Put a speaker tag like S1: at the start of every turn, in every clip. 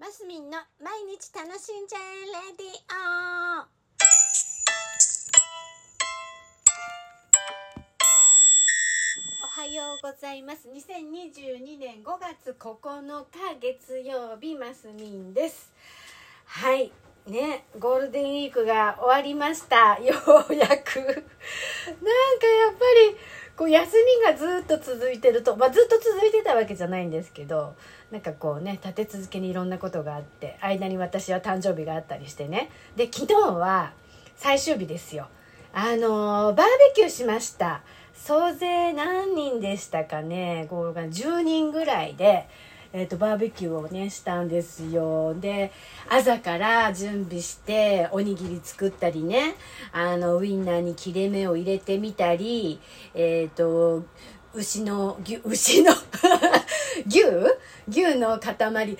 S1: マスミンの毎日楽しんじゃえレディオおはようございます。2022年5月9日月曜日マスミンです。はい。ねゴールデンウィークが終わりました。ようやく。なんかやっぱりこう休みがずっと続いてると、まあ、ずっと続いてたわけじゃないんですけどなんかこうね立て続けにいろんなことがあって間に私は誕生日があったりしてね。で昨日は最終日ですよ。あのーバーベキューしました。総勢何人でしたかね。こう10人ぐらいで、えー、とバーベキューをねしたんですよ。で朝から準備しておにぎり作ったりねあのウインナーに切れ目を入れてみたりえっ、と牛の牛牛の牛？牛の 塊。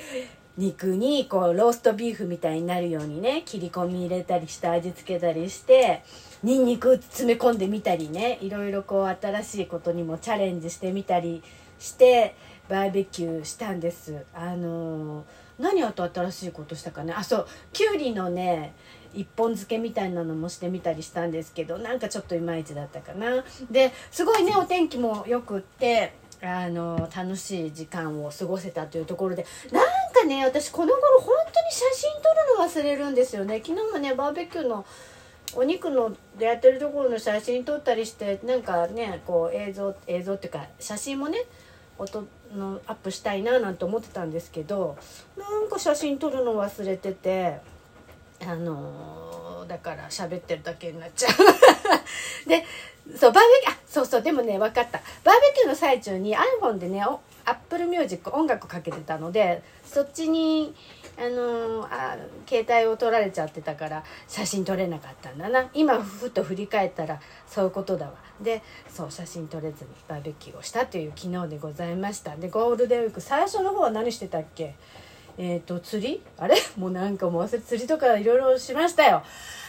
S1: 肉にこうローストビーフみたいになるようにね切り込み入れたりして味付けたりしてニンニク詰め込んでみたりねいろいろこう新しいことにもチャレンジしてみたりしてバーベキューしたんです。あのー何あと新しいことしたかね？あそうきゅうりのね一本漬けみたいなのもしてみたりしたんですけどなんかちょっといまいちだったかな。ですごいねお天気もよくってあの楽しい時間を過ごせたというところでなんかね私この頃本当に写真撮るの忘れるんですよね。昨日もねバーベキューのお肉のでやってるところの写真撮ったりしてなんかねこう映像映像っていうか写真もね音のアップしたいななんて思ってたんですけどなんか写真撮るの忘れててあのーだから喋ってるだけになっちゃう。でそうバーベキューあそうそうでもね分かった。バーベキューの最中に iPhone でねお Apple Music 音楽かけてたのでそっちにあのーあ携帯を撮られちゃってたから写真撮れなかったんだな。今ふっと振り返ったらそういうことだわ。でそう写真撮れずにバーベキューをしたという昨日でございました。でゴールデンウィーク最初の方は何してたっけ？えっ、と釣り？あれ？もうなんかもう釣りとかいろいろしましたよ。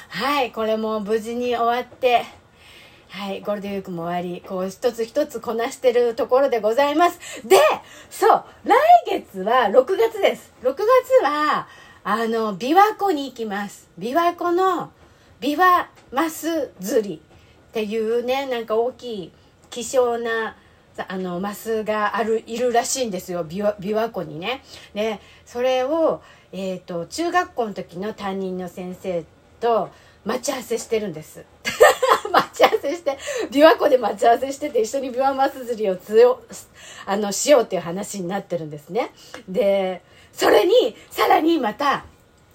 S1: はいこれも無事に終わってはい、ゴールデンウィークも終わり、こう一つ一つこなしてるところでございます。で、そう、来月は6月です。6月は、あの、琵琶湖に行きます。琵琶湖の琵琶マス釣りっていうね、なんか大きい希少なあのマスがあるいるらしいんですよ琵琶湖にね。でそれを、えー、と中学校の時の担任の先生とと待ち合わせしてるんです。待ち合わせして琵琶湖で待ち合わせしてて一緒に琵琶マス釣りをつよあのしようっていう話になってるんですね。でそれにさらにまた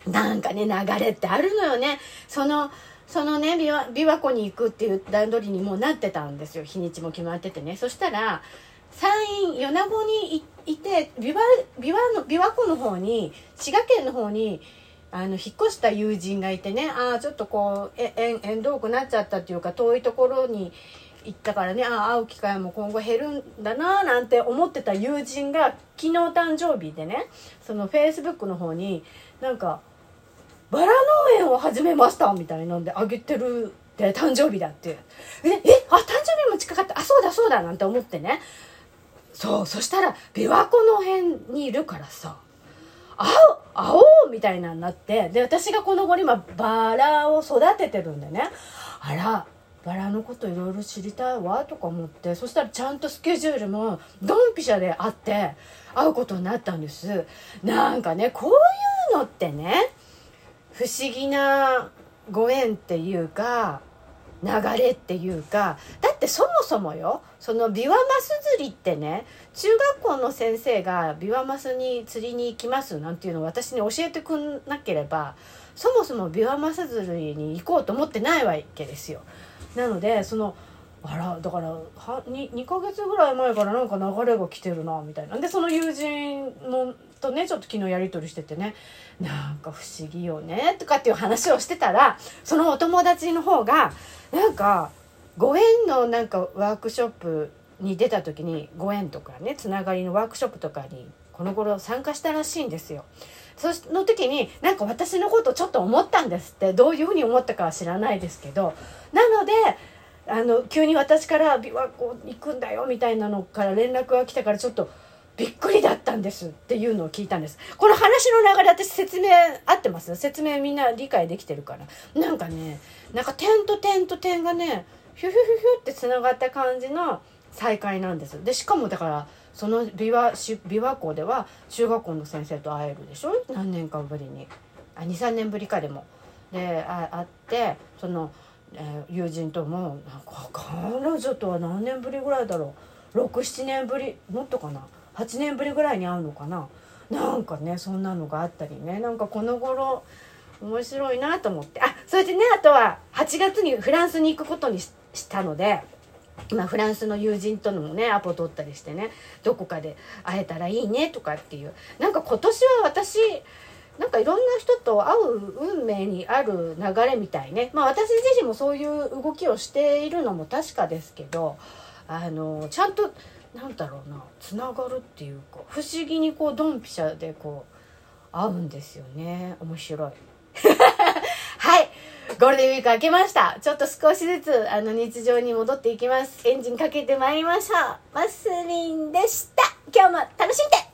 S1: なんかね流れってあるのよね。そのそのね琵琶湖に行くっていう段取りにもうなってたんですよ日にちも決まっててねそしたら山陰米子にいいて琵琶琵琶の琵琶湖の方に滋賀県の方にあの引っ越した友人がいてねああちょっとこうえ縁遠くなっちゃったっていうか遠いところに行ったからねああ会う機会も今後減るんだなーなんて思ってた友人が昨日誕生日でねそのフェイスブックの方になんかバラ農園を始めましたみたいなんであげてるって誕生日だって。ええあ誕生日も近かった。あそうだそうだなんて思ってね。そうそしたら琵琶湖の辺にいるからさ会う会おうみたいなになってで私がこの頃今バラを育ててるんでね。あらバラのこといろいろ知りたいわとか思ってそしたらちゃんとスケジュールもドンピシャで会って会うことになったんです。なんかねこういうのってね不思議なご縁っていうか流れっていうかだってそもそもよそのビワマス釣りってね中学校の先生がビワマスに釣りに行きますなんていうのを私に教えてくんなければそもそもビワマス釣りに行こうと思ってないわけですよ。なのでそのあらだからは 2, 2ヶ月ぐらい前からなんか流れが来てるなみたいなでその友人のとねちょっと昨日やり取りしててねなんか不思議よねとかっていう話をしてたらそのお友達の方がなんかご縁のなんかワークショップに出た時にご縁とかねつながりのワークショップとかにこの頃参加したらしいんですよ。その時になんか私のことちょっと思ったんですってどういうふうに思ったかは知らないですけどなのであの急に私から琵琶湖行くんだよみたいなのから連絡が来たからちょっとびっくりだったんですっていうのを聞いたんです。この話の流れ私説明合ってます？説明みんな理解できてるから。なんかねなんか点と点と点がねヒュヒュヒュヒュってつながった感じの再会なんですでしかもだからその琵琶琵琶湖では中学校の先生と会えるでしょ？何年かぶりに。あ23年ぶりかでも。であ会ってその、えー、友人ともなんか彼女とは何年ぶりぐらいだろう。67年ぶりもっとかな。8年ぶりぐらいに会うのかな？なんかねそんなのがあったりね。なんかこの頃面白いなと思って。あそれでねあとは8月にフランスに行くことにしたので今フランスの友人とのもねアポ取ったりしてねどこかで会えたらいいねとかっていう。なんか今年は私なんかいろんな人と会う運命にある流れみたいね。まあ私自身もそういう動きをしているのも確かですけどあのちゃんとなんだろうなつながるっていうか不思議にこうドンピシャでこう合うんですよね。面白い。はい。ゴールデンウィーク明けました。ちょっと少しずつあの日常に戻っていきます。エンジンかけてまいりましょう。マスミンでした。今日も楽しんで。